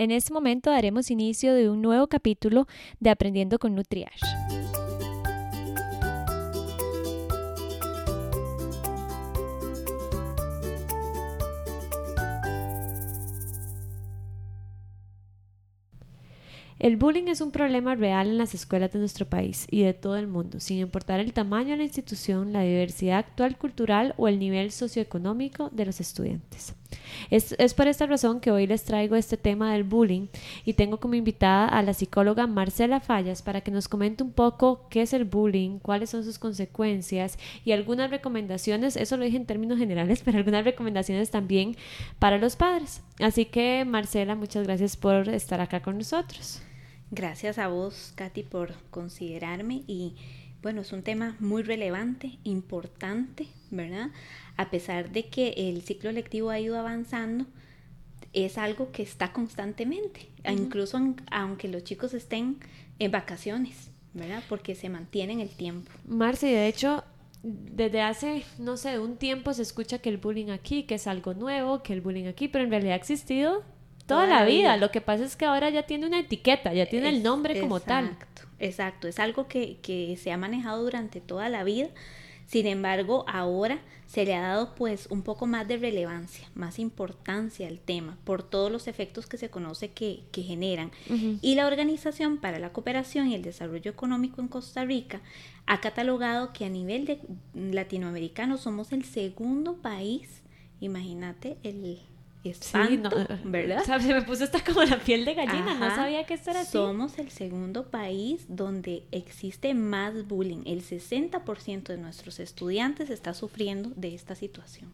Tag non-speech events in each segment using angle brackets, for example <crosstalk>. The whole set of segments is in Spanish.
En este momento daremos inicio de un nuevo capítulo de Aprendiendo con Nutriash. El bullying es un problema real en las escuelas de nuestro país y de todo el mundo, sin importar el tamaño de la institución, la diversidad actual cultural o el nivel socioeconómico de los estudiantes. Es, por esta razón que hoy les traigo este tema del bullying y tengo como invitada a la psicóloga Marcela Fallas para que nos comente un poco qué es el bullying, cuáles son sus consecuencias y algunas recomendaciones, eso lo dije en términos generales, <laughs> pero algunas recomendaciones también para los padres. Así que Marcela, muchas gracias por estar acá con nosotros. Gracias a vos, Katy, por considerarme y bueno, es un tema muy relevante, importante, ¿verdad? A pesar de que el ciclo lectivo ha ido avanzando, es algo que está constantemente, incluso aunque los chicos estén en vacaciones, ¿verdad? Porque se mantiene en el tiempo. Marce, de hecho, desde hace, no sé, un tiempo se escucha que el bullying aquí, que es algo nuevo, que el bullying aquí, pero en realidad ha existido toda, la vida. Lo que pasa es que ahora ya tiene una etiqueta, ya tiene el nombre como tal. Exacto. Es algo que, que se ha manejado durante toda la vida. Sin embargo, ahora se le ha dado pues un poco más de relevancia, más importancia al tema por todos los efectos que se conoce que, que generan. Y la Organización para la Cooperación y el Desarrollo Económico en Costa Rica ha catalogado que a nivel de latinoamericano somos el segundo país, imagínate el espanto, ¿verdad? se me puso hasta como la piel de gallina, no sabía que esto era así. Somos el segundo país donde existe más bullying. El 60% de nuestros estudiantes está sufriendo de esta situación.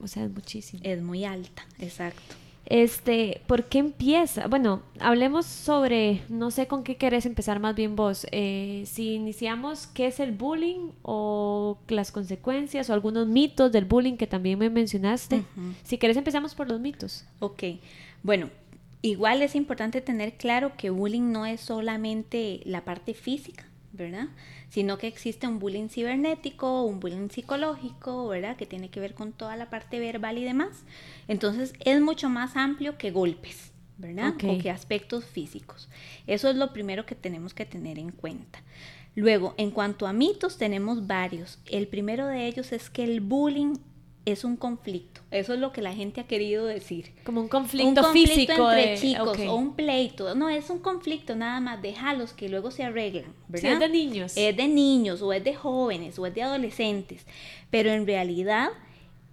O sea, es muchísimo. Es muy alta, exacto. Este, ¿por qué empieza? Bueno, hablemos sobre, no sé con qué querés empezar más bien vos. Eh, si iniciamos, ¿qué es el bullying o las consecuencias o algunos mitos del bullying que también me mencionaste? Si querés empezamos por los mitos. Ok, bueno, igual es importante tener claro que bullying no es solamente la parte física, ¿verdad? Sino que existe un bullying cibernético, un bullying psicológico, ¿verdad? Que tiene que ver con toda la parte verbal y demás. Entonces es mucho más amplio que golpes, ¿verdad? O que aspectos físicos. Eso es lo primero que tenemos que tener en cuenta. Luego, en cuanto a mitos, tenemos varios. El primero de ellos es que el bullying es un conflicto. Eso es lo que la gente ha querido decir. Como un conflicto, físico entre chicos o un pleito. No, es un conflicto nada más. Déjalos que luego se arreglan. ¿verdad? es de niños. Es de niños o es de jóvenes o es de adolescentes. Pero en realidad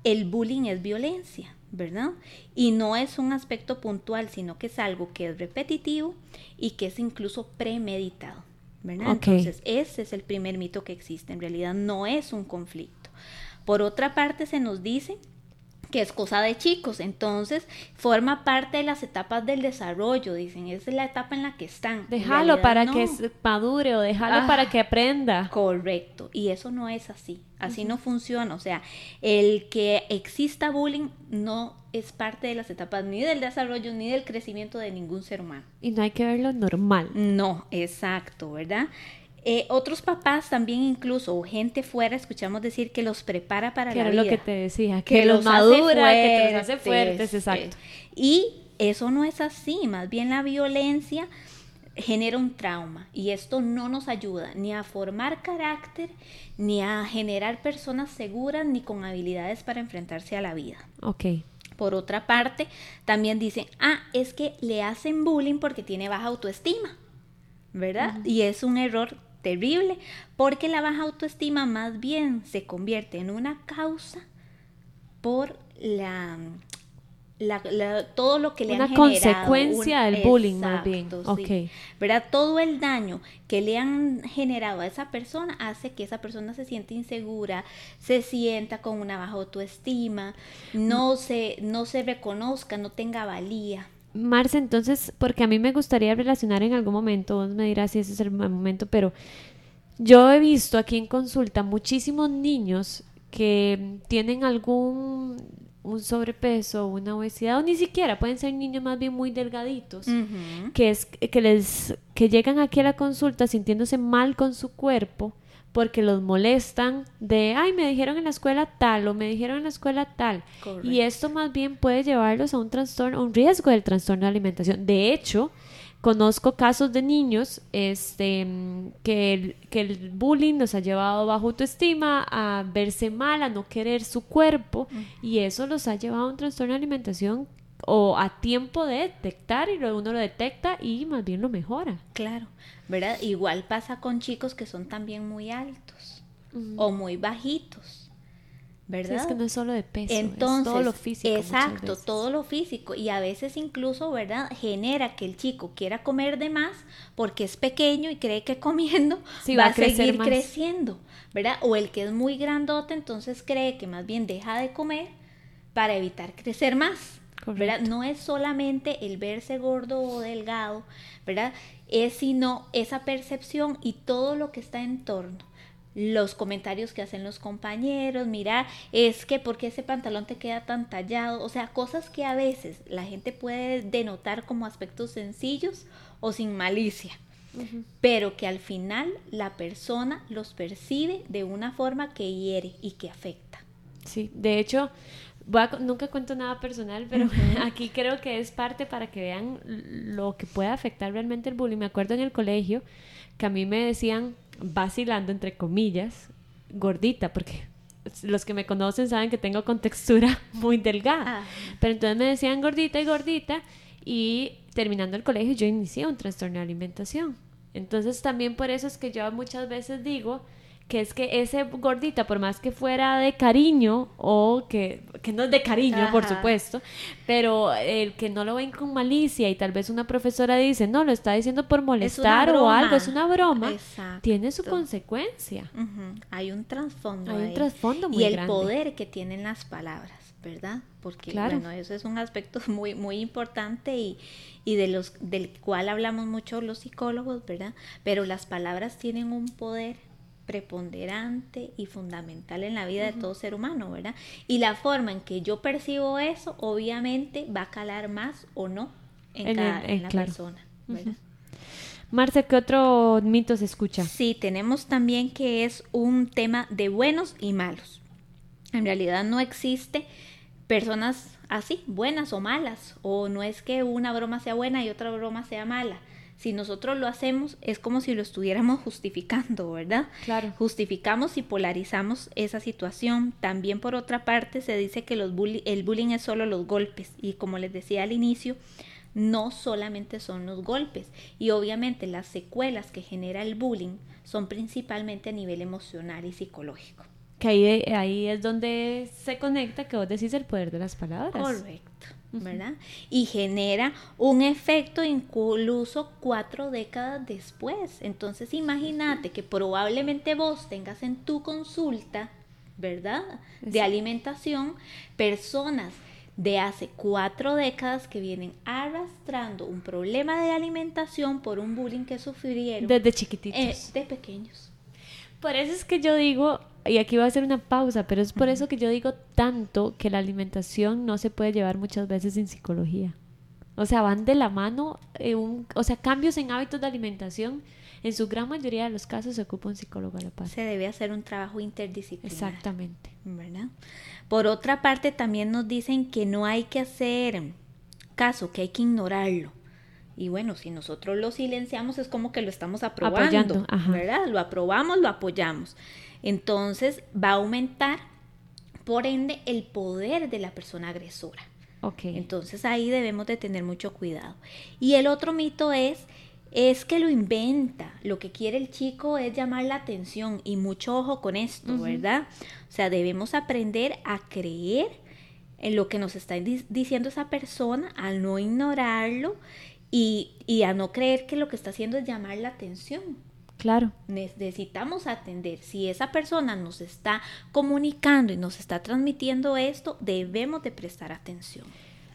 el bullying es violencia, ¿verdad? Y no es un aspecto puntual, sino que es algo que es repetitivo y que es incluso premeditado. ¿verdad? Entonces, ese es el primer mito que existe. En realidad no es un conflicto. Por otra parte, se nos dice que es cosa de chicos, entonces forma parte de las etapas del desarrollo, dicen, esa es la etapa en la que están. Déjalo para que madure o déjalo para ah, que aprenda. Correcto, y eso no es así, así no funciona, o sea, el que exista bullying no es parte de las etapas ni del desarrollo ni del crecimiento de ningún ser humano. Y no hay que verlo normal. No, exacto, ¿verdad? Eh, otros papás también incluso, o gente fuera, escuchamos decir que los prepara para que la vida. lo que te decía, que, los, madura, que los hace fuertes, exacto. Y eso no es así, más bien la violencia genera un trauma y esto no nos ayuda ni a formar carácter, ni a generar personas seguras, ni con habilidades para enfrentarse a la vida. Ok. Por otra parte, también dicen, ah, es que le hacen bullying porque tiene baja autoestima, ¿verdad? Y es un error terrible, porque la baja autoestima más bien se convierte en una causa por la, todo lo que le una han consecuencia del bullying más bien okay. ¿verdad? todo el daño que le han generado a esa persona hace que esa persona se sienta insegura se sienta con una baja autoestima no se no se reconozca no tenga valía Marce, entonces, porque a mí me gustaría relacionar en algún momento, vos me dirás si ese es el momento, pero yo he visto aquí en consulta muchísimos niños que tienen algún un sobrepeso, una obesidad, o ni siquiera pueden ser niños más bien muy delgaditos, que es que les que llegan aquí a la consulta sintiéndose mal con su cuerpo porque los molestan de, ay, me dijeron en la escuela tal o me dijeron en la escuela tal. Y esto más bien puede llevarlos a un trastorno, a un riesgo del trastorno de alimentación. De hecho, conozco casos de niños este, que, el, que el bullying los ha llevado bajo autoestima, a verse mal, a no querer su cuerpo, y eso los ha llevado a un trastorno de alimentación o a tiempo de detectar y luego uno lo detecta y más bien lo mejora. Claro, ¿verdad? Igual pasa con chicos que son también muy altos o muy bajitos. ¿verdad? es que no es solo de peso, Entonces, todo lo físico. Exacto, todo lo físico. Y a veces incluso, ¿verdad? Genera que el chico quiera comer de más porque es pequeño y cree que comiendo <laughs> va, a, seguir creciendo, ¿verdad? O el que es muy grandote, entonces cree que más bien deja de comer para evitar crecer más. ¿Verdad? No es solamente el verse gordo o delgado, ¿verdad? Es sino esa percepción y todo lo que está en torno. Los comentarios que hacen los compañeros, mira, es que porque ese pantalón te queda tan tallado, o sea, cosas que a veces la gente puede denotar como aspectos sencillos o sin malicia, pero que al final la persona los percibe de una forma que hiere y que afecta. Sí, de hecho, nunca cuento nada personal, pero <laughs> aquí creo que es parte para que vean lo que puede afectar realmente el bullying. Me acuerdo en el colegio que a mí me decían, vacilando entre comillas, gordita, porque los que me conocen saben que tengo contextura <laughs> muy delgada. Ah. Pero entonces me decían gordita y gordita y terminando el colegio yo inicié un trastorno de alimentación. Entonces también por eso es que yo muchas veces digo, que es que ese gordita, por más que fuera de cariño, o que, que no es de cariño, por supuesto, pero el que no lo ven con malicia y tal vez una profesora dice, no, lo está diciendo por molestar o algo, es una broma, tiene su consecuencia. Hay un trasfondo. Hay un trasfondo muy Y el poder que tienen las palabras. ¿verdad? Porque bueno, eso es un aspecto <laughs> muy muy importante y, y de los del cual hablamos mucho los psicólogos, ¿verdad? Pero las palabras tienen un poder preponderante y fundamental en la vida de todo ser humano, ¿verdad? Y la forma en que yo percibo eso, obviamente, va a calar más o no en, cada, la persona, ¿verdad? Marce, ¿qué otro mito se escucha? Sí, tenemos también que es un tema de buenos y malos. En realidad no existe personas así, buenas o malas, o no es que una broma sea buena y otra broma sea mala si nosotros lo hacemos es como si lo estuviéramos <laughs> justificando, ¿verdad? Claro. Justificamos y polarizamos esa situación. También por otra parte se dice que los el bullying es solo los golpes y como les decía al inicio, no solamente son los golpes y obviamente las secuelas que genera el bullying son principalmente a nivel emocional y psicológico. Que ahí, ahí es donde se conecta que vos decís el poder de las palabras. Correcto. ¿Verdad? Y genera un efecto incluso cuatro décadas después. Entonces imagínate que probablemente vos tengas en tu consulta, ¿verdad? De alimentación, personas de hace cuatro décadas que vienen arrastrando un problema de alimentación por un bullying que sufrieron. Desde chiquititos. Eh, de pequeños. Por eso es que yo digo, y aquí voy a hacer una pausa, pero es por eso que yo digo tanto que la alimentación no se puede llevar muchas veces sin psicología. O sea, van de la mano, eh, o sea, cambios en hábitos de alimentación. En su gran mayoría de los casos se ocupa un psicólogo a la par. Se debe hacer un trabajo interdisciplinar. Exactamente. ¿Verdad? Por otra parte, también nos dicen que no hay que hacer caso, que hay que ignorarlo. Y bueno, si nosotros lo silenciamos es como que lo estamos aprobando, ¿verdad? Lo aprobamos, lo apoyamos. Entonces va a aumentar, por ende, el poder de la persona agresora. Okay. Entonces ahí debemos de tener mucho cuidado. Y el otro mito es, es que lo inventa. Lo que quiere el chico es llamar la atención y mucho ojo con esto, ¿verdad? O sea, debemos aprender a creer en lo que nos está diciendo esa persona, a no ignorarlo y, y a no creer que lo que está haciendo es llamar la atención. Claro. Necesitamos atender. Si esa persona nos está comunicando y nos está transmitiendo esto, debemos de prestar atención.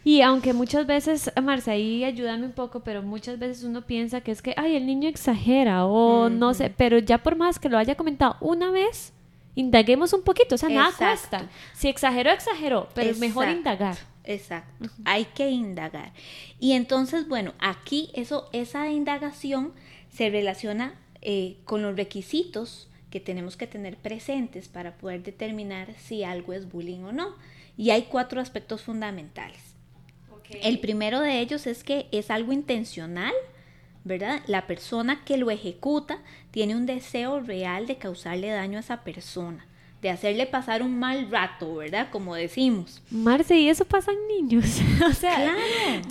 Y aunque muchas veces, Marcia, ahí ayúdame un poco, pero muchas veces uno piensa que es que, ay, el niño exagera o no sé, pero ya por más que lo haya comentado una vez, indaguemos un poquito, o sea, nada cuesta. Si exageró, exageró, pero es mejor indagar. Exacto, hay que indagar. Y entonces, bueno, aquí eso, esa indagación se relaciona eh, con los requisitos que tenemos que tener presentes para poder determinar si algo es bullying o no. Y hay cuatro aspectos fundamentales. El primero de ellos es que es algo intencional, ¿verdad? La persona que lo ejecuta tiene un deseo real de causarle daño a esa persona, de hacerle pasar un mal rato, ¿verdad? Como decimos. Marce, y eso pasa en niños. <laughs> o sea,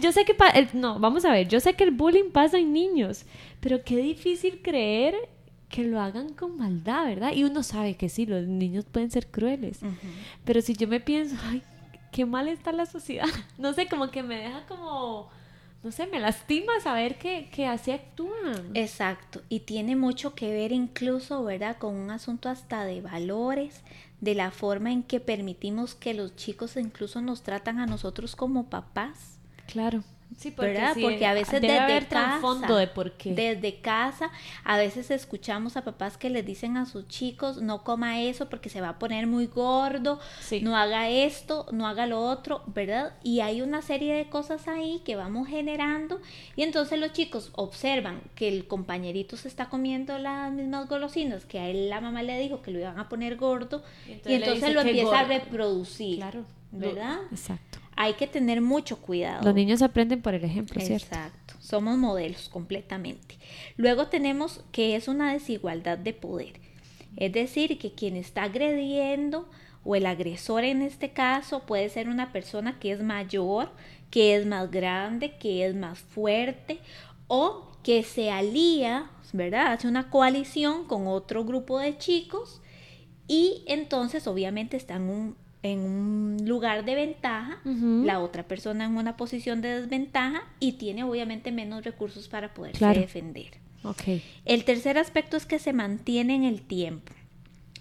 yo sé que... no, vamos a ver, yo sé que el bullying pasa en niños, pero qué difícil creer que lo hagan con maldad, ¿verdad? Y uno sabe que sí, los niños pueden ser crueles. Pero si yo me pienso, ay, qué mal está la sociedad. <laughs> No sé, como que me deja como, no sé, me lastima saber que, que así actúan. Exacto, y tiene mucho que ver incluso, ¿verdad? Con un asunto hasta de valores, de la forma en que permitimos que los chicos incluso nos tratan a nosotros como papás. Claro. Sí, porque, porque a veces desde casa, de por qué. desde casa, a veces escuchamos a papás que les dicen a sus chicos, no coma eso porque se va a poner muy gordo, no haga esto, no haga lo otro, ¿verdad? Y hay una serie de cosas ahí que vamos generando y entonces los chicos observan que el compañerito se está comiendo las mismas golosinas que a él la mamá le dijo que lo iban a poner gordo y entonces, lo empieza a reproducir, claro, ¿verdad? exacto hay que tener mucho cuidado. Los niños aprenden por el ejemplo, ¿cierto? Exacto, somos modelos completamente. Luego tenemos que es una desigualdad de poder, es decir, que quien está agrediendo o el agresor en este caso puede ser una persona que es mayor, que es más grande, que es más fuerte o que se alía, ¿verdad? Hace una coalición con otro grupo de chicos y entonces obviamente están un, en un lugar de ventaja, la otra persona en una posición de desventaja y tiene obviamente menos recursos para poderse defender. Okay. El tercer aspecto es que se mantiene en el tiempo.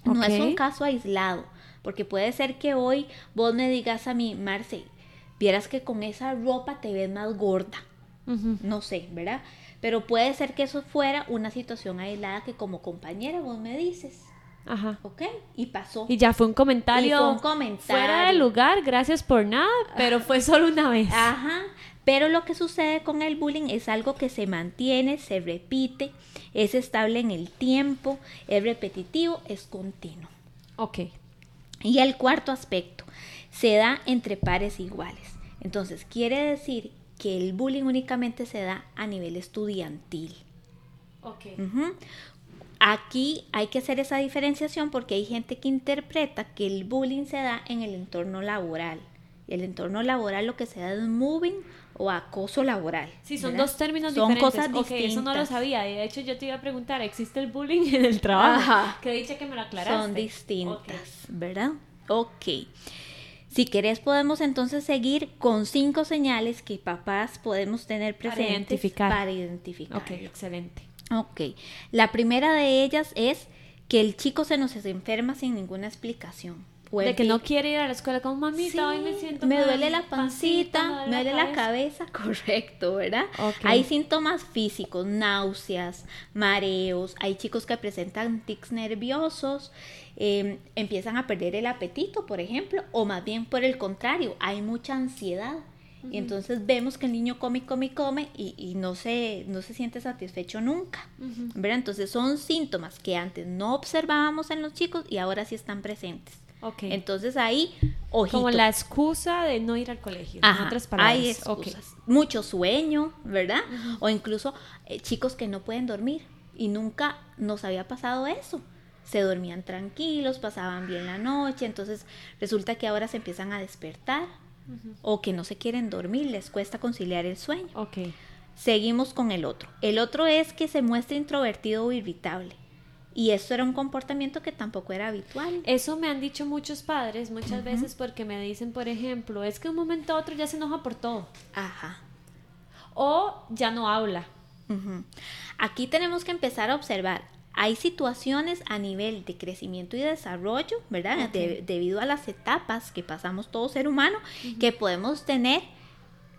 No es un caso aislado, porque puede ser que hoy vos me digas a mí, Marce, vieras que con esa ropa te ves más gorda. No sé, ¿verdad? Pero puede ser que eso fuera una situación aislada que como compañera vos me dices. Ajá. ¿Ok? Y pasó. Y ya fue un comentario. fue un comentario. Fuera de lugar, gracias por nada, pero fue solo una vez. Ajá. Pero lo que sucede con el bullying es algo que se mantiene, se repite, es estable en el tiempo, es repetitivo, es continuo. Ok. Y el cuarto aspecto, se da entre pares iguales. Entonces, quiere decir que el bullying únicamente se da a nivel estudiantil. Ok. Aquí hay que hacer esa diferenciación porque hay gente que interpreta que el bullying se da en el entorno laboral. El entorno laboral lo que se da es moving o acoso laboral. Sí, son dos términos son diferentes. Cosas distintas. eso no lo sabía. De hecho, yo te iba a preguntar, ¿existe el bullying en el trabajo? Ajá. Que dicho que me lo aclaraste. Son distintas, ¿verdad? Ok. Si querés podemos entonces seguir con cinco señales que papás podemos tener presentes para identificar. Para identificar. Ok, excelente. Ok, la primera de ellas es que el chico se nos enferma sin ninguna explicación. de que no quiere ir a la escuela como mamita, hoy me siento Me duele la pancita, me duele, la, cabeza. <laughs> correcto, ¿verdad? Hay síntomas físicos, náuseas, mareos, hay chicos que presentan tics nerviosos, em, empiezan a perder el apetito, por ejemplo, o más bien por el contrario, hay mucha ansiedad. Y entonces vemos que el niño come, come, come y, y no, se, no se siente satisfecho nunca. ¿verdad? Entonces son síntomas que antes no observábamos en los chicos y ahora sí están presentes. Okay. Entonces ahí, ojito. Como la excusa de no ir al colegio, en otras palabras. Hay excusas. Mucho sueño, ¿verdad? O incluso eh, chicos que no pueden dormir y nunca nos había pasado eso. Se dormían tranquilos, pasaban bien la noche, entonces resulta que ahora se empiezan a despertar o que no se quieren dormir, les cuesta conciliar el sueño. Okay. Seguimos con el otro. El otro es que se muestra introvertido o irritable. Y eso era un comportamiento que tampoco era habitual. Eso me han dicho muchos padres muchas veces porque me dicen, por ejemplo, es que un momento a otro ya se enoja por todo. Ajá. O ya no habla. Aquí tenemos que empezar a observar hay situaciones a nivel de crecimiento y desarrollo, ¿verdad? debido a las etapas que pasamos todo ser humano, que podemos tener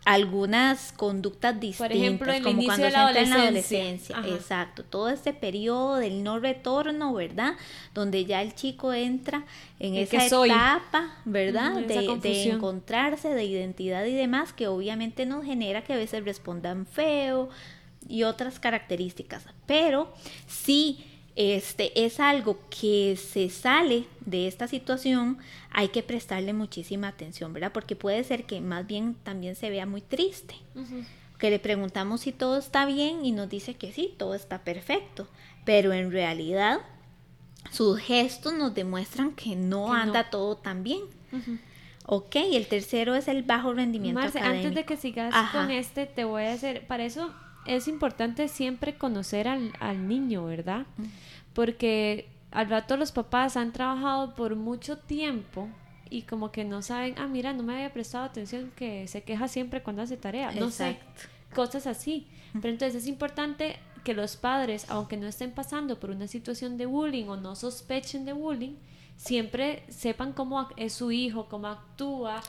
algunas conductas distintas, Por ejemplo, como cuando de la en la adolescencia. Exacto, todo este periodo del no retorno, ¿verdad? Donde ya el chico entra en esa etapa, ¿verdad? de, de, encontrarse, de identidad y demás, que obviamente nos genera que a veces respondan feo, y otras características. Pero sí este es algo que se sale de esta situación, hay que prestarle muchísima atención, ¿verdad? Porque puede ser que más bien también se vea muy triste. Que le preguntamos si todo está bien y nos dice que sí, todo está perfecto, pero en realidad sus gestos nos demuestran que no anda todo tan bien. Ok, el tercero es el bajo rendimiento Marce, antes de que sigas con este, te voy a hacer, para eso es importante siempre conocer al, al niño, ¿verdad? Porque al rato los papás han trabajado por mucho tiempo y como que no saben, ah, mira, no me había prestado atención que se queja siempre cuando hace tarea. No sé, cosas así. Pero entonces es importante que los padres, aunque no estén pasando por una situación de bullying o no sospechen de bullying, siempre sepan cómo es su hijo, cómo actúa,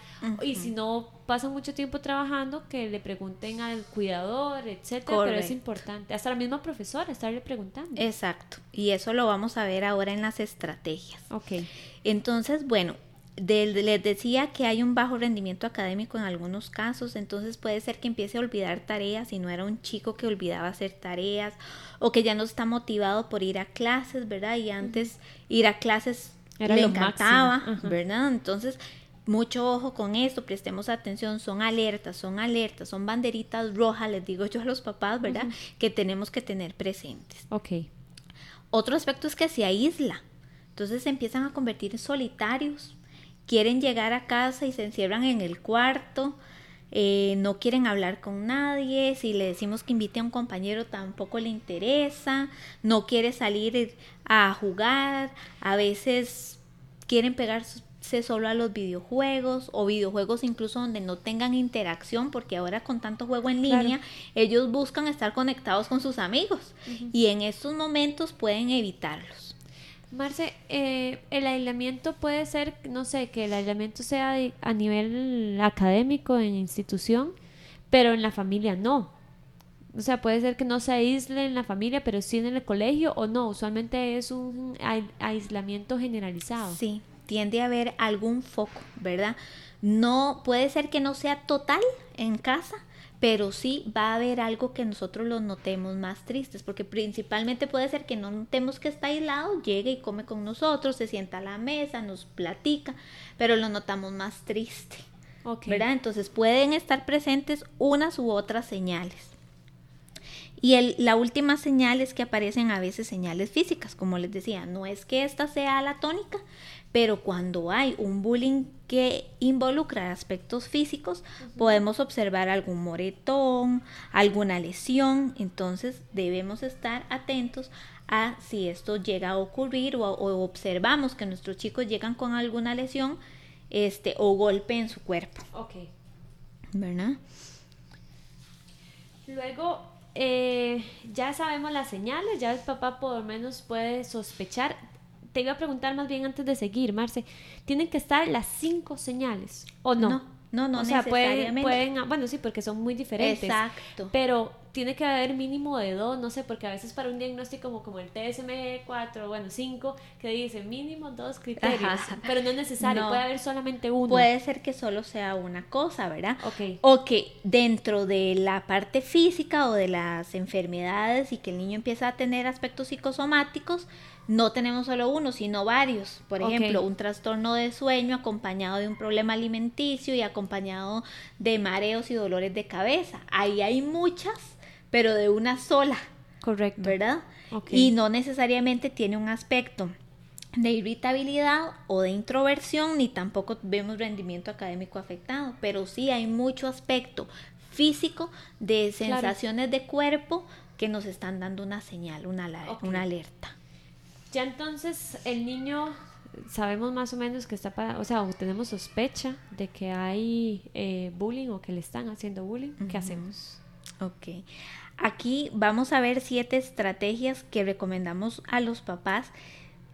y si no pasan mucho tiempo trabajando, que le pregunten al cuidador, etcétera, pero es importante, hasta la misma profesora estarle preguntando. Exacto, y eso lo vamos a ver ahora en las estrategias. Ok. Entonces, bueno, les decía que hay un bajo rendimiento académico en algunos casos, entonces puede ser que empiece a olvidar tareas si no era un chico que olvidaba hacer tareas o que ya no está motivado por ir a clases, ¿verdad? Y antes ir a clases era le encantaba, ¿verdad? Entonces, mucho ojo con esto, prestemos atención, son alertas, son alertas, son banderitas rojas, les digo yo a los papás, ¿verdad? Que tenemos que tener presentes. Ok. Otro aspecto es que se aísla, entonces se empiezan a convertir en solitarios, quieren llegar a casa y se encierran en el cuarto, eh, no quieren hablar con nadie, si le decimos que invite a un compañero tampoco le interesa, no quiere salir a jugar, a veces quieren pegarse solo a los videojuegos o videojuegos incluso donde no tengan interacción porque ahora con tanto juego en línea ellos buscan estar conectados con sus amigos y en estos momentos pueden evitarlos. Marce, eh, el aislamiento puede ser, no sé, que el aislamiento sea a nivel académico en institución, pero en la familia no. O sea, puede ser que no se aísle en la familia, pero sí en el colegio o no. Usualmente es un aislamiento generalizado. Sí, tiende a haber algún foco, ¿verdad? No puede ser que no sea total en casa, pero sí va a haber algo que nosotros lo notemos más tristes, porque principalmente puede ser que no notemos que está aislado, llegue y come con nosotros, se sienta a la mesa, nos platica, pero lo notamos más triste. ¿Verdad? Entonces pueden estar presentes unas u otras señales. Y el, la última señal es que aparecen a veces señales físicas, como les decía, no es que esta sea la tónica, pero cuando hay un bullying que involucra aspectos físicos, podemos observar algún moretón, alguna lesión, entonces debemos estar atentos a si esto llega a ocurrir o, observamos que nuestros chicos llegan con alguna lesión este, o golpe en su cuerpo. Ok. ¿Verdad? Luego, eh, ya sabemos las señales, ya el papá por lo menos puede sospechar te iba a preguntar más bien antes de seguir, Marce, ¿tienen que estar las cinco señales o no? No, no, no o sea, pueden, pueden, bueno, sí, porque son muy diferentes. Exacto. Pero tiene que haber mínimo de dos, no sé, porque a veces para un diagnóstico como, como el TSM4, bueno, 5, que dice mínimo dos criterios, pero no es necesario, puede haber solamente uno. Puede ser que solo sea una cosa, ¿verdad? Ok. O que dentro de la parte física o de las enfermedades y que el niño empieza a tener aspectos psicosomáticos, no tenemos solo uno, sino varios. Por ejemplo, un trastorno de sueño acompañado de un problema alimenticio y acompañado de mareos y dolores de cabeza. Ahí hay muchas pero de una sola. Correcto. ¿Verdad? Y no necesariamente tiene un aspecto de irritabilidad o de introversión, ni tampoco vemos rendimiento académico afectado, pero sí hay mucho aspecto físico de sensaciones de cuerpo que nos están dando una señal, una, una alerta. Ya entonces el niño sabemos más o menos que está para, o sea, tenemos sospecha de que hay eh, bullying o que le están haciendo bullying, ¿qué hacemos? Ok. Aquí vamos a ver siete estrategias que recomendamos a los papás,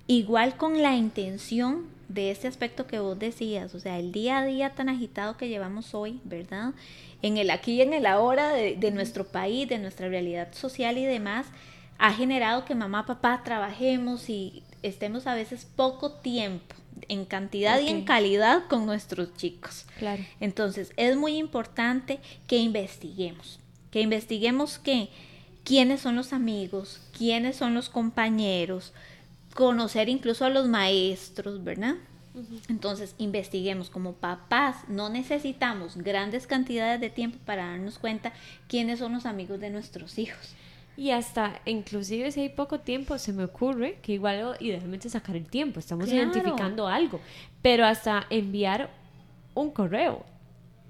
igual con la intención de este aspecto que vos decías, o sea, el día a día tan agitado que llevamos hoy, ¿verdad? En el aquí y en el ahora de, nuestro país, de nuestra realidad social y demás, ha generado que mamá, papá trabajemos y estemos a veces poco tiempo en cantidad y en calidad con nuestros chicos. Claro. Entonces, es muy importante que investiguemos que investiguemos que quiénes son los amigos, quiénes son los compañeros, conocer incluso a los maestros, ¿verdad? Entonces, investiguemos como papás, no necesitamos grandes cantidades de tiempo para darnos cuenta quiénes son los amigos de nuestros hijos. Y hasta, inclusive si hay poco tiempo, se me ocurre que igual idealmente sacar el tiempo, estamos identificando algo, pero hasta enviar un correo. <laughs>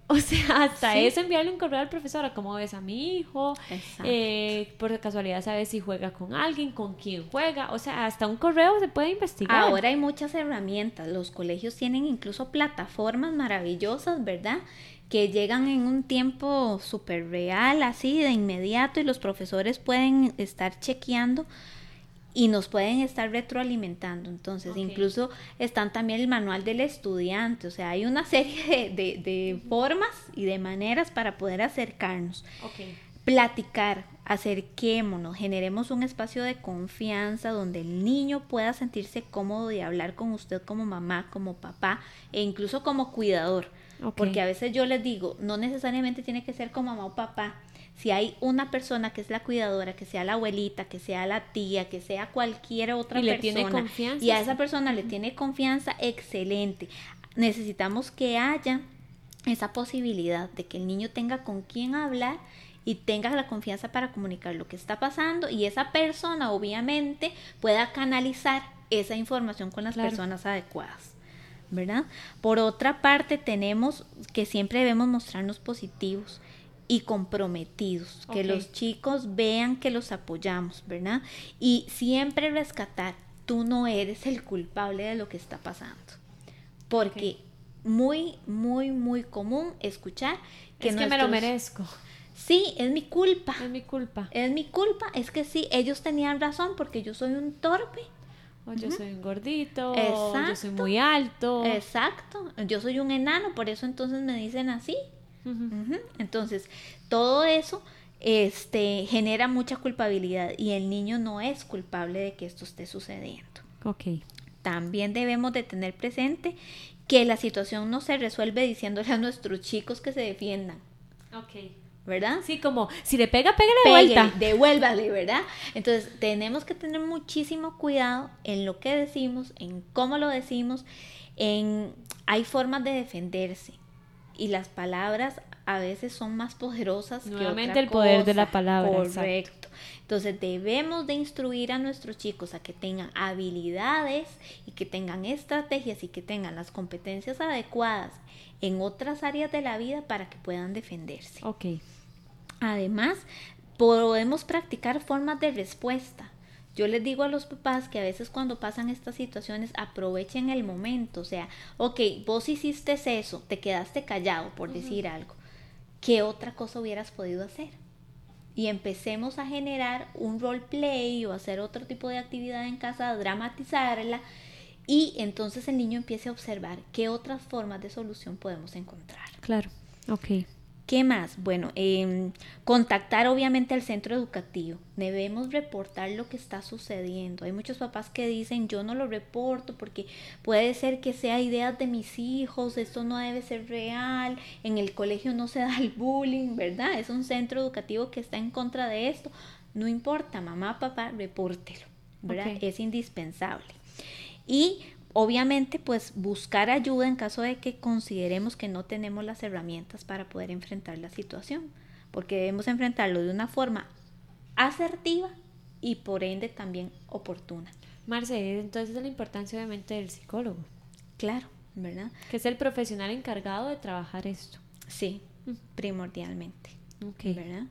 O sea, hasta eso enviarle un correo al profesor, ¿cómo ves a mi hijo? Eh, por casualidad sabes si juega con alguien, con quién juega. O sea, hasta un correo se puede investigar. Ahora hay muchas herramientas. Los colegios tienen incluso plataformas maravillosas, ¿verdad? Que llegan en un tiempo súper real, así de inmediato, y los profesores pueden estar chequeando y nos pueden estar retroalimentando. Entonces, incluso están también el manual del estudiante, o sea, hay una <laughs> serie de, formas y de maneras para poder acercarnos. Platicar, acerquémonos, generemos un espacio de confianza donde el niño pueda sentirse cómodo de hablar con usted como mamá, como papá e incluso como cuidador porque a veces yo les digo, no necesariamente tiene que ser como mamá o papá. Si hay una persona que es la cuidadora, que sea la abuelita, que sea la tía, que sea cualquier otra persona, tiene confianza, y a esa persona le tiene confianza, excelente. Necesitamos que haya esa posibilidad de que el niño tenga con quién hablar y tenga la confianza para comunicar lo que está pasando y esa persona obviamente pueda canalizar esa información con las personas adecuadas. ¿Verdad? Por otra parte, tenemos que siempre debemos mostrarnos positivos y comprometidos, que los chicos vean que los apoyamos, ¿verdad? Y siempre rescatar, tú no eres el culpable de lo que está pasando. Porque muy, muy, muy común escuchar que... Es que me lo merezco. Sí, es mi culpa. Es mi culpa. Es mi culpa. Es que sí, ellos tenían razón porque yo soy un torpe yo soy un gordito, yo soy muy alto. Exacto, yo soy un enano, por eso entonces me dicen así. Entonces, todo eso este, genera mucha culpabilidad y el niño no es culpable de que esto esté sucediendo. Ok. También debemos de tener presente que la situación no se resuelve diciéndole a nuestros chicos que se defiendan. Ok. ¿Verdad? Sí, como si le pega, pégale de vuelta. Devuélvale, ¿verdad? Entonces, tenemos que tener muchísimo cuidado en lo que decimos, en cómo lo decimos, en hay formas de defenderse y las palabras a veces son más poderosas Nuevamente que otra el poder de la palabra. Correcto. Entonces debemos de instruir a nuestros chicos a que tengan habilidades y que tengan estrategias y que tengan las competencias adecuadas en otras áreas de la vida para que puedan defenderse. Ok. Además, podemos practicar formas de respuesta. Yo les digo a los papás que a veces cuando pasan estas situaciones aprovechen el momento, o sea, ok, vos hiciste eso, te quedaste callado por decir algo, ¿qué otra cosa hubieras podido hacer? Y empecemos a generar un roleplay o hacer otro tipo de actividad en casa, dramatizarla y entonces el niño empiece a observar qué otras formas de solución podemos encontrar. Claro, ok. ¿Qué más? Bueno, em, contactar obviamente al centro educativo. Debemos reportar lo que está sucediendo. Hay muchos papás que dicen yo no lo reporto porque puede ser que sea ideas de mis hijos, esto no debe ser real, en el colegio no se da el bullying, ¿verdad? Es un centro educativo que está en contra de esto. No importa, mamá, papá, repórtelo, ¿verdad? Es indispensable. Y obviamente pues buscar ayuda en caso de que consideremos que no tenemos las herramientas para poder enfrentar la situación, porque debemos enfrentarlo de una forma asertiva y por ende también oportuna. Marce, entonces la importancia obviamente del psicólogo. Claro, ¿verdad? Que es el profesional encargado de trabajar esto. Sí, mm. primordialmente. Ok. ¿Verdad?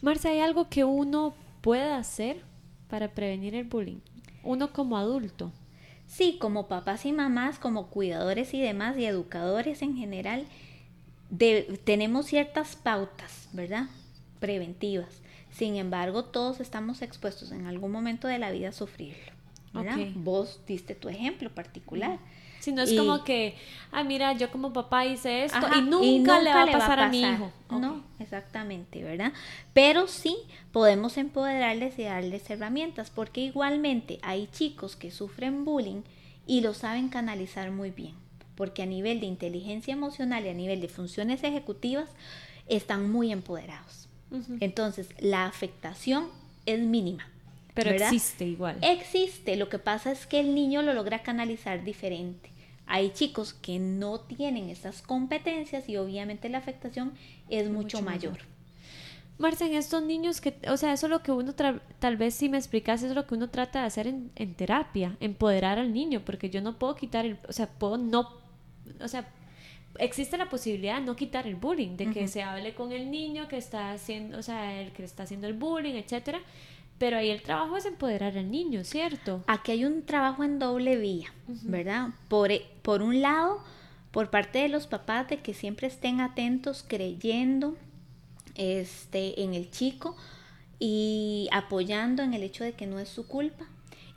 Marce, ¿hay algo que uno pueda hacer para prevenir el bullying? Uno como adulto. Sí, como papás y mamás, como cuidadores y demás, y educadores en general, tenemos ciertas pautas, ¿verdad? Preventivas. Sin embargo, todos estamos expuestos en algún momento de la vida a sufrirlo. ¿verdad? Vos diste tu ejemplo particular. Si no es como que, ah, mira, yo como papá hice esto y, nunca le va a pasar a, mi hijo. No, exactamente, ¿verdad? Pero sí podemos empoderarles y darles herramientas, porque igualmente hay chicos que sufren bullying y lo saben canalizar muy bien, porque a nivel de inteligencia emocional y a nivel de funciones ejecutivas están muy empoderados. Entonces, la afectación es mínima. Pero existe igual. Existe, lo que pasa es que el niño lo logra canalizar diferente. Hay chicos que no tienen esas competencias y obviamente la afectación es, mucho, mayor. Marcia, en estos niños que, o sea, eso es lo que uno, tal vez si me explicas, es lo que uno trata de hacer en, en, terapia, empoderar al niño, porque yo no puedo quitar el, o sea, puedo no, o sea, existe la posibilidad de no quitar el bullying, de que se hable con el niño que está haciendo, o sea, el que está haciendo el bullying, etcétera, pero ahí el trabajo es empoderar al niño, ¿cierto? Aquí hay un trabajo en doble vía, ¿verdad? Por, e, por un lado, por parte de los papás de que siempre estén atentos, creyendo este, en el chico y apoyando en el hecho de que no es su culpa.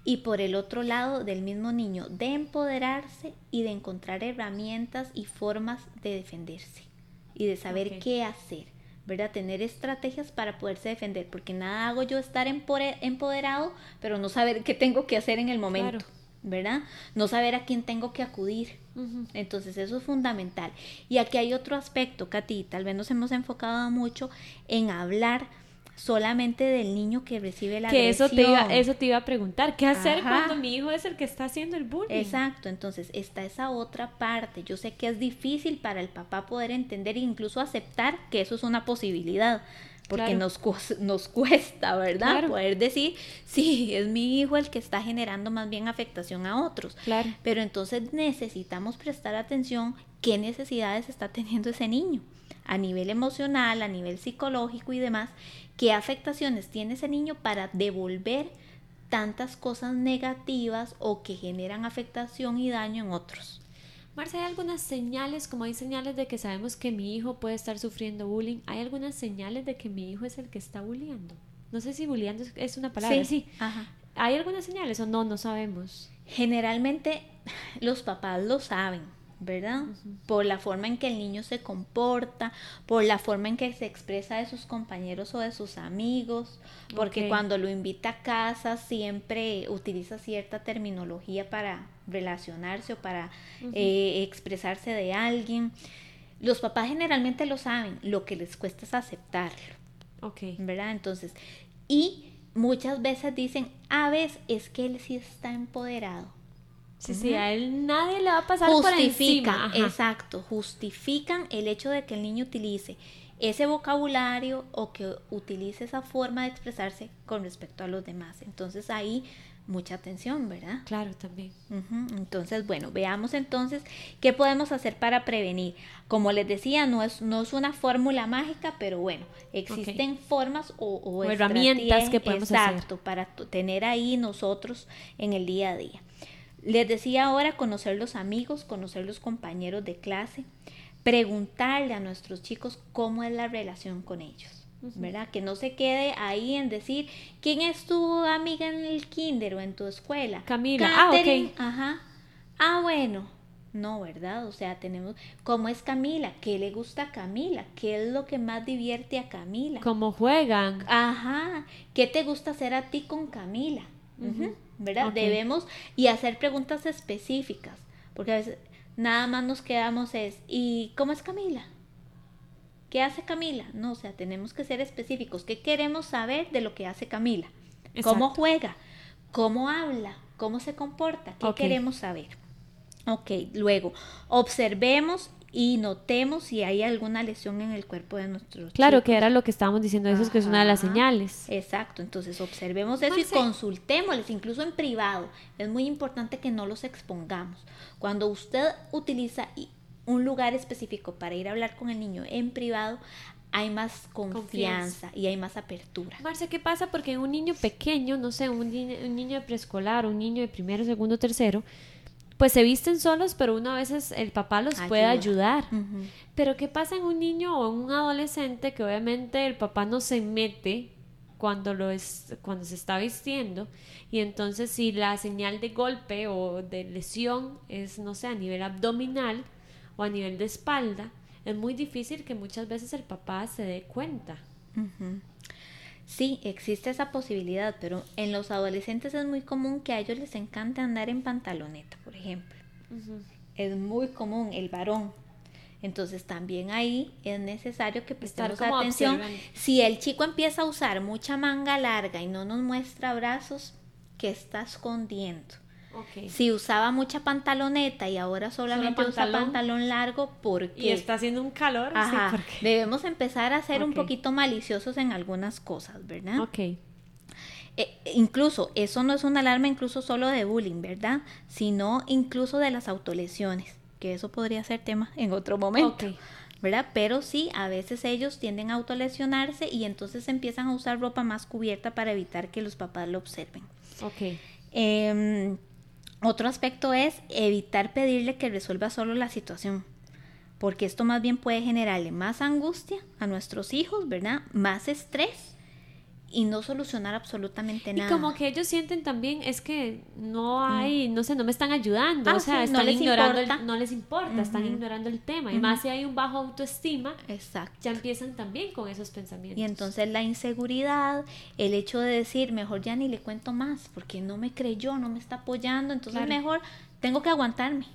Y por el otro lado del mismo niño, de empoderarse y de encontrar herramientas y formas de defenderse y de saber qué hacer, ¿verdad? Tener estrategias para poderse defender, porque nada hago yo estar empoderado, pero no saber qué tengo que hacer en el momento. ¿verdad? No saber a quién tengo que acudir. Entonces eso es fundamental. Y aquí hay otro aspecto, Katy, tal vez nos hemos enfocado mucho en hablar solamente del niño que recibe la que eso te iba eso te iba a preguntar qué hacer cuando mi hijo es el que está haciendo el bullying exacto entonces está esa otra parte. Yo sé que es difícil para el papá poder entender e incluso aceptar que eso es una posibilidad porque nos, nos cuesta, ¿verdad? Poder decir, sí, es mi hijo el que está generando más bien afectación a otros. Claro. Pero entonces necesitamos prestar atención qué necesidades está teniendo ese niño a nivel emocional, a nivel psicológico y demás, qué afectaciones tiene ese niño para devolver tantas cosas negativas o que generan afectación y daño en otros. Marcia, ¿hay algunas señales, como hay señales de que sabemos que mi hijo puede estar sufriendo bullying? ¿Hay algunas señales de que mi hijo es el que está bulleando? No sé si bulleando es una palabra, sí. ¿Hay algunas señales o no? No sabemos. Generalmente los papás lo saben ¿verdad? Por la forma en que el niño se comporta, por la forma en que se expresa de sus compañeros o de sus amigos, porque cuando lo invita a casa siempre utiliza cierta terminología para relacionarse o para eh, expresarse de alguien. Los papás generalmente lo saben, lo que les cuesta es aceptarlo. Ok. ¿Verdad? Entonces, y muchas veces dicen, a veces es que él sí está empoderado Sí, sí, a él nadie le va a pasar por encima. Exacto, justifican el hecho de que el niño utilice ese vocabulario o que utilice esa forma de expresarse con respecto a los demás. Entonces ahí mucha atención, ¿verdad? Claro, también. Entonces, bueno, veamos entonces qué podemos hacer para prevenir. Como les decía, no es, no es una fórmula mágica, pero bueno, existen formas o, herramientas que podemos exacto, para tener ahí nosotros en el día a día. Les decía ahora conocer los amigos, conocer los compañeros de clase, preguntarle a nuestros chicos cómo es la relación con ellos. ¿verdad? Que no se quede ahí en decir, ¿quién es tu amiga en el kinder o en tu escuela? Camila. ah, ok. Ajá. Ah, bueno. No, ¿verdad? O sea, tenemos, ¿cómo es Camila? ¿Qué le gusta a Camila? ¿Qué es lo que más divierte a Camila? ¿Cómo juegan? Ajá. ¿Qué te gusta hacer a ti con Camila? ¿Verdad? Debemos y hacer preguntas específicas, porque a veces nada más nos quedamos es, ¿y cómo es Camila? ¿Qué hace Camila? No, o sea, tenemos que ser específicos. ¿Qué queremos saber de lo que hace Camila? ¿Cómo juega? ¿Cómo habla? ¿Cómo se comporta? ¿Qué queremos saber? Ok, luego, observemos y notemos si hay alguna lesión en el cuerpo de nuestro Claro, que era lo que estábamos diciendo, eso es que es una de las señales. Exacto, entonces observemos eso y consultémosles, incluso en privado. Es muy importante que no los expongamos. Cuando usted utiliza un lugar específico para ir a hablar con el niño en privado, hay más confianza, y hay más apertura. Marcia, ¿qué pasa? Porque un niño pequeño, no sé, un niño, un niño de preescolar, un niño de primero, segundo, tercero, pues se visten solos, pero uno a veces el papá los puede ayudar. Pero ¿qué pasa en un niño o en un adolescente que obviamente el papá no se mete cuando lo es cuando se está vistiendo y entonces si la señal de golpe o de lesión es no sé a nivel abdominal o a nivel de espalda es muy difícil que muchas veces el papá se dé cuenta. Sí, existe esa posibilidad, pero en los adolescentes es muy común que a ellos les encante andar en pantaloneta, por ejemplo. Es muy común el varón. Entonces también ahí es necesario que prestemos atención. Si el chico empieza a usar mucha manga larga y no nos muestra brazos, ¿qué está escondiendo? Si usaba mucha pantaloneta y ahora solamente usa pantalón largo, porque Y está haciendo un calor. Debemos empezar a ser un poquito maliciosos en algunas cosas, ¿verdad? Ok. Eh, incluso, eso no es una alarma incluso solo de bullying, ¿verdad? Sino incluso de las autolesiones, que eso podría ser tema en otro momento. ¿verdad? Pero sí, a veces ellos tienden a autolesionarse y entonces empiezan a usar ropa más cubierta para evitar que los papás lo observen. Ok. Em, otro aspecto es evitar pedirle que resuelva solo la situación, porque esto más bien puede generarle más angustia a nuestros hijos, ¿verdad? Más estrés y no solucionar absolutamente nada. Y como que ellos sienten también es que no mm. hay, no sé, no me están ayudando, ah, o sea, están ignorando, no les importa, están ignorando el tema. Y más si hay un bajo autoestima, Exacto. ya empiezan también con esos pensamientos. Y entonces la inseguridad, el hecho de decir, mejor ya ni le cuento más, porque no me creyó, no me está apoyando, entonces mejor tengo que aguantarme.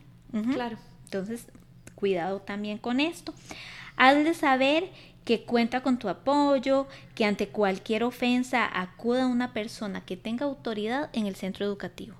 Claro. Entonces, cuidado también con esto. Has de saber que cuenta con tu apoyo, que ante cualquier ofensa acuda a una persona que tenga autoridad en el centro educativo.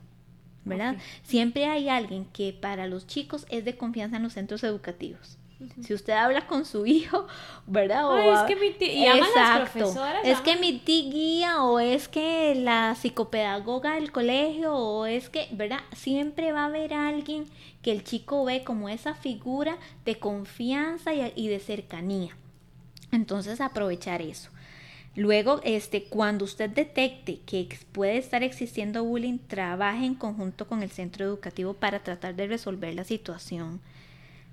¿Verdad? Siempre hay alguien que para los chicos es de confianza en los centros educativos. Si usted habla con su hijo, ¿verdad? O, es que mi tía, exacto, es que mi tía guía o es que la psicopedagoga del colegio o es que, ¿verdad? Siempre va a haber alguien que el chico ve como esa figura de confianza y de cercanía. Entonces aprovechar eso. Luego, este, cuando usted detecte que puede estar existiendo bullying, trabaje en conjunto con el centro educativo para tratar de resolver la situación.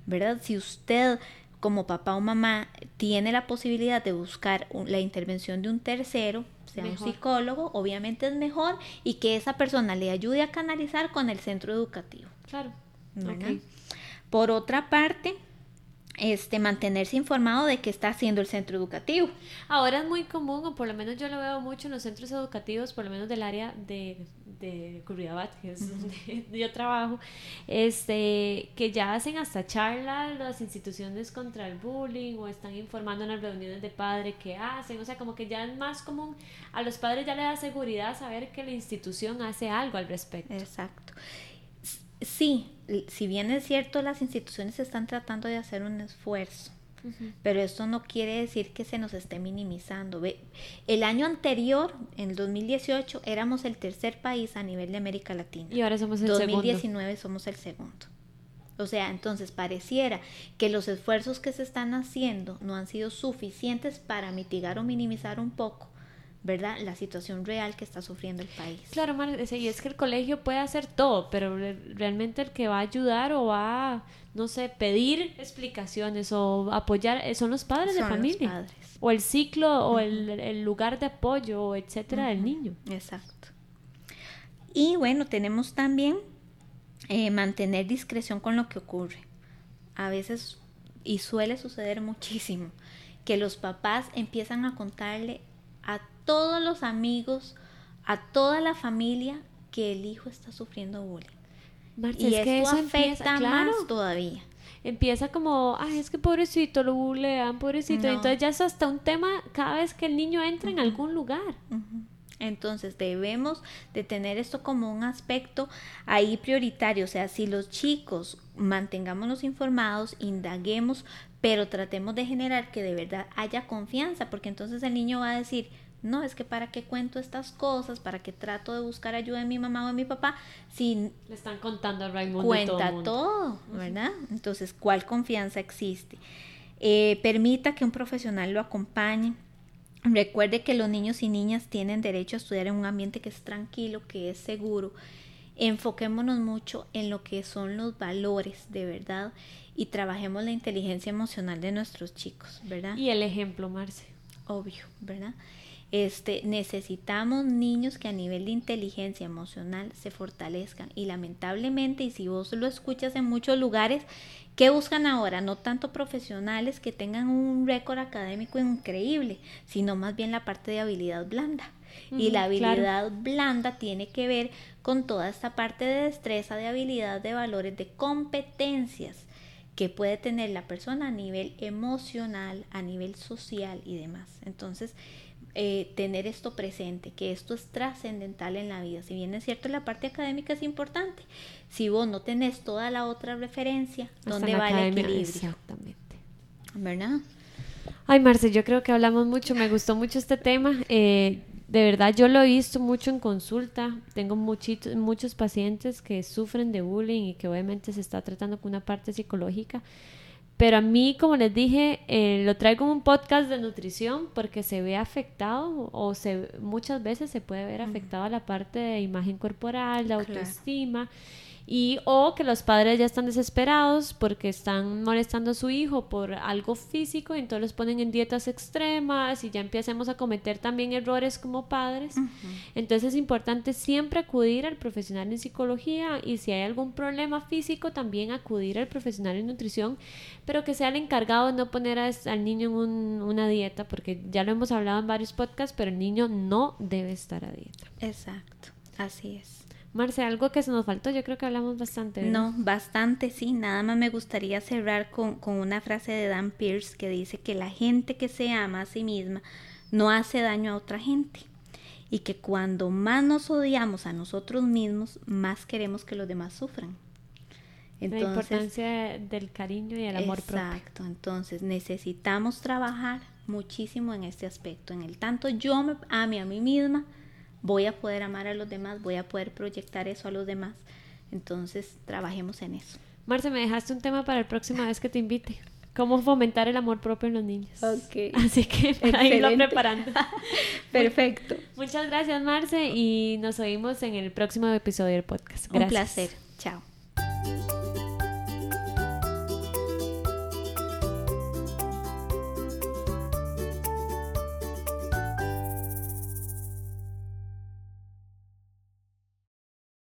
¿Verdad? Si usted como papá o mamá tiene la posibilidad de buscar la intervención de un tercero, sea un psicólogo, obviamente es mejor y que esa persona le ayude a canalizar con el centro educativo. Claro. Por otra parte, este, mantenerse informado de qué está haciendo el centro educativo. Ahora es muy común, o por lo menos yo lo veo mucho en los centros educativos, por lo menos del área de, de Curriabat, que es donde <laughs> yo trabajo, este, que ya hacen hasta charlas las instituciones contra el bullying o están informando en las reuniones de padres que hacen, o sea, como que ya es más común, a los padres ya le da seguridad saber que la institución hace algo al respecto. Exacto. Sí, si bien es cierto, las instituciones están tratando de hacer un esfuerzo, pero esto no quiere decir que se nos esté minimizando. El año anterior, en el 2018, éramos el tercer país a nivel de América Latina. Y ahora somos el 2019 somos el segundo. O sea, entonces pareciera que los esfuerzos que se están haciendo no han sido suficientes para mitigar o minimizar un poco ¿verdad? La situación real que está sufriendo el país. Claro, y es que el colegio puede hacer todo, pero realmente el que va a ayudar o va a, no sé, pedir explicaciones o apoyar eh, son los padres de familia. O el ciclo o el, lugar de apoyo, etcétera, del niño. Exacto. Y bueno, tenemos también eh, mantener discreción con lo que ocurre. A veces, y suele suceder muchísimo, que los papás empiezan a contarle a todos los amigos, a toda la familia que el hijo está sufriendo bullying. y es que eso afecta más todavía. Empieza como, ay, es que pobrecito, lo bullean, pobrecito. Entonces ya es hasta un tema cada vez que el niño entra en algún lugar. Entonces debemos de tener esto como un aspecto ahí prioritario. O sea, si los chicos mantengámonos informados, indaguemos, pero tratemos de generar que de verdad haya confianza, porque entonces el niño va a decir, no, es que para qué cuento estas cosas, para qué trato de buscar ayuda de mi mamá o de mi papá, si le están contando a Raimundo cuenta todo, ¿verdad? Entonces, ¿cuál confianza existe? Eh, permita que un profesional lo acompañe. Recuerde que los niños y niñas tienen derecho a estudiar en un ambiente que es tranquilo, que es seguro. Enfoquémonos mucho en lo que son los valores de verdad y trabajemos la inteligencia emocional de nuestros chicos, ¿verdad? Y el ejemplo, Marce. Obvio, ¿verdad? Este, necesitamos niños que a nivel de inteligencia emocional se fortalezcan y lamentablemente, y si vos lo escuchas en muchos lugares, ¿qué buscan ahora? No tanto profesionales que tengan un récord académico increíble, sino más bien la parte de habilidad blanda. y la habilidad blanda tiene que ver con toda esta parte de destreza, de habilidad, de valores, de competencias que puede tener la persona a nivel emocional, a nivel social y demás. Entonces, eh, tener esto presente, que esto es trascendental en la vida. Si bien es cierto, la parte académica es importante, si vos no tenés toda la otra referencia, ¿dónde va el equilibrio? Exactamente. ¿Verdad? Ay, Marce, yo creo que hablamos mucho, me gustó mucho este tema. Eh, de verdad, yo lo he visto mucho en consulta. Tengo muchitos, muchos pacientes que sufren de bullying y que obviamente se está tratando con una parte psicológica. Pero a mí, como les dije, eh, lo traigo en un podcast de nutrición porque se ve afectado o se, muchas veces se puede ver afectado a la parte de imagen corporal, de autoestima. Y o que los padres ya están desesperados porque están molestando a su hijo por algo físico y entonces los ponen en dietas extremas y ya empecemos a cometer también errores como padres. Entonces es importante siempre acudir al profesional en psicología y si hay algún problema físico también acudir al profesional en nutrición, pero que sea el encargado de no poner al niño en una dieta porque ya lo hemos hablado en varios podcasts, pero el niño no debe estar a dieta. Exacto, así es. Marce, algo que se nos faltó, yo creo que hablamos bastante. No, bastante, sí. Nada más me gustaría cerrar con, con, una frase de Dan Pierce que dice que la gente que se ama a sí misma no hace daño a otra gente. Y que cuando más nos odiamos a nosotros mismos, más queremos que los demás sufran. Entonces, la importancia del cariño y el amor propio. Exacto, entonces necesitamos trabajar muchísimo en este aspecto, en el tanto yo me ame a mí misma, voy a poder amar a los demás, voy a poder proyectar eso a los demás. Entonces, trabajemos en eso. Marce, me dejaste un tema para la próxima vez que te invite. ¿Cómo fomentar el amor propio en los niños? Ok. <laughs> Así que <laughs> para irlo preparando. <laughs> Perfecto. Muchas gracias, Marce, y nos oímos en el próximo episodio del podcast. Gracias. Un placer. Chao.